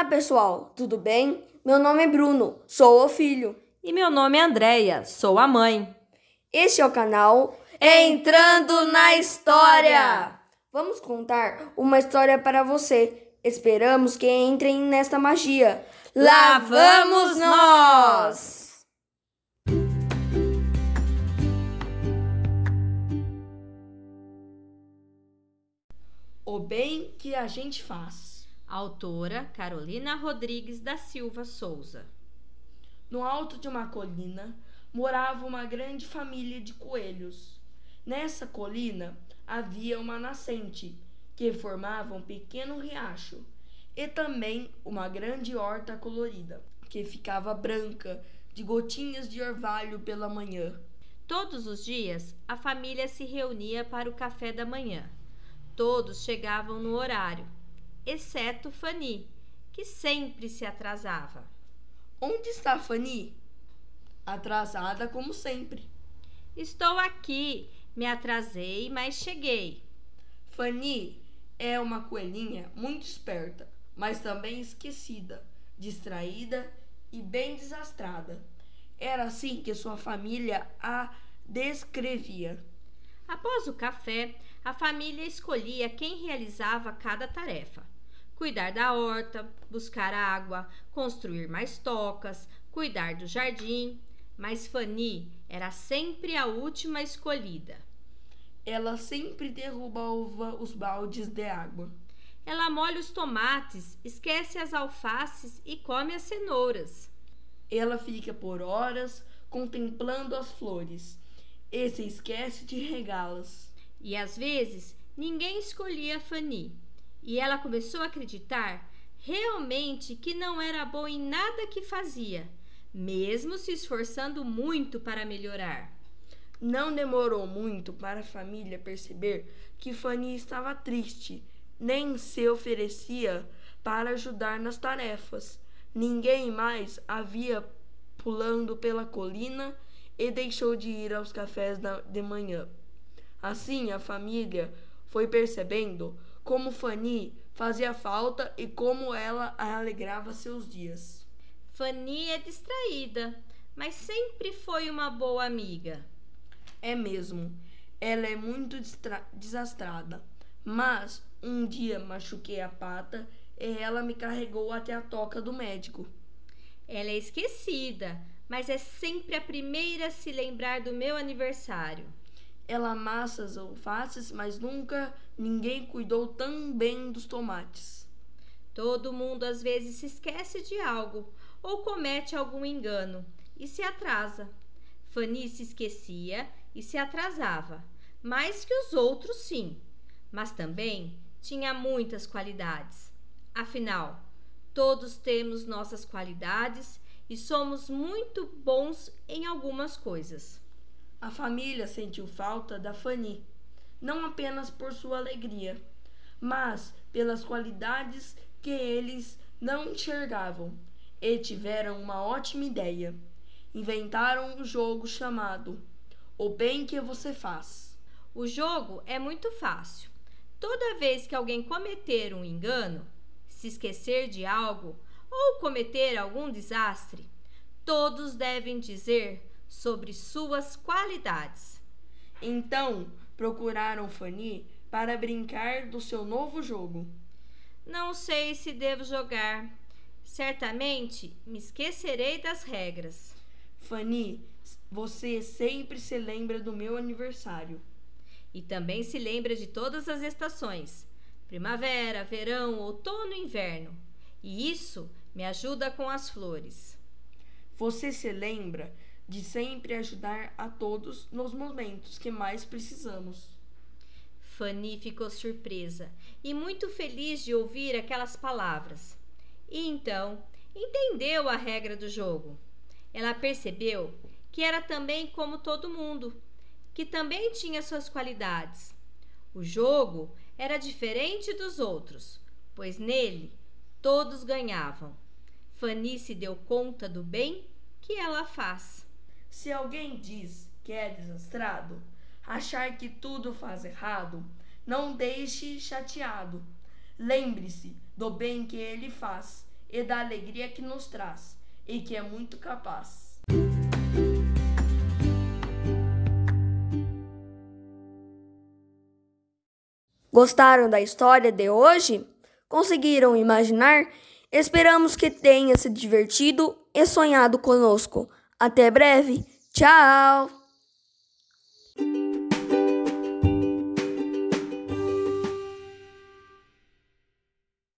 Olá, pessoal, tudo bem? Meu nome é Bruno, sou o filho. E meu nome é Andreia, sou a mãe. Este é o canal Entrando na História. Vamos contar uma história para você. Esperamos que entrem nesta magia. Lá vamos nós! O bem que a gente faz. Autora Carolina Rodrigues da Silva Souza. No alto de uma colina morava uma grande família de coelhos. Nessa colina havia uma nascente que formava um pequeno riacho e também uma grande horta colorida que ficava branca de gotinhas de orvalho pela manhã. Todos os dias a família se reunia para o café da manhã. Todos chegavam no horário, exceto Fanny, que sempre se atrasava. Onde está Fanny? Atrasada como sempre. Estou aqui. Me atrasei, mas cheguei. Fanny é uma coelhinha muito esperta, mas também esquecida, distraída e bem desastrada. Era assim que sua família a descrevia. Após o café, a família escolhia quem realizava cada tarefa: cuidar da horta, buscar água, construir mais tocas, cuidar do jardim. Mas Fanny era sempre a última escolhida. Ela sempre derrubava os baldes de água. Ela molha os tomates, esquece as alfaces e come as cenouras. Ela fica por horas contemplando as flores e se esquece de regá-las. E às vezes ninguém escolhia Fanny. E ela começou a acreditar realmente que não era boa em nada que fazia, mesmo se esforçando muito para melhorar. Não demorou muito para a família perceber que Fanny estava triste, nem se oferecia para ajudar nas tarefas. Ninguém mais havia pulando pela colina e deixou de ir aos cafés de manhã. Assim, a família foi percebendo como Fanny fazia falta e como ela alegrava seus dias. Fanny é distraída, mas sempre foi uma boa amiga. É mesmo, ela é muito desastrada, mas um dia machuquei a pata e ela me carregou até a toca do médico. Ela é esquecida, mas é sempre a primeira a se lembrar do meu aniversário. Ela amassa as alfaces, mas nunca ninguém cuidou tão bem dos tomates. Todo mundo às vezes se esquece de algo ou comete algum engano e se atrasa. Fanny se esquecia e se atrasava, mais que os outros, sim, mas também tinha muitas qualidades. Afinal, todos temos nossas qualidades e somos muito bons em algumas coisas. A família sentiu falta da Fanny, não apenas por sua alegria, mas pelas qualidades que eles não enxergavam e tiveram uma ótima ideia. Inventaram um jogo chamado O Bem que Você Faz. O jogo é muito fácil. Toda vez que alguém cometer um engano, se esquecer de algo ou cometer algum desastre, todos devem dizer sobre suas qualidades. Então, procuraram Fanny para brincar do seu novo jogo. Não sei se devo jogar. Certamente me esquecerei das regras. Fanny, você sempre se lembra do meu aniversário. E também se lembra de todas as estações: primavera, verão, outono e inverno. E isso me ajuda com as flores. Você se lembra de sempre ajudar a todos nos momentos que mais precisamos. Fanny ficou surpresa e muito feliz de ouvir aquelas palavras. E então entendeu a regra do jogo. Ela percebeu que era também como todo mundo, que também tinha suas qualidades. O jogo era diferente dos outros, pois nele todos ganhavam. Fanny se deu conta do bem que ela faz. Se alguém diz que é desastrado, achar que tudo faz errado, não deixe chateado. Lembre-se do bem que ele faz e da alegria que nos traz e que é muito capaz. Gostaram da história de hoje? Conseguiram imaginar? Esperamos que tenha se divertido e sonhado conosco. Até breve. Tchau!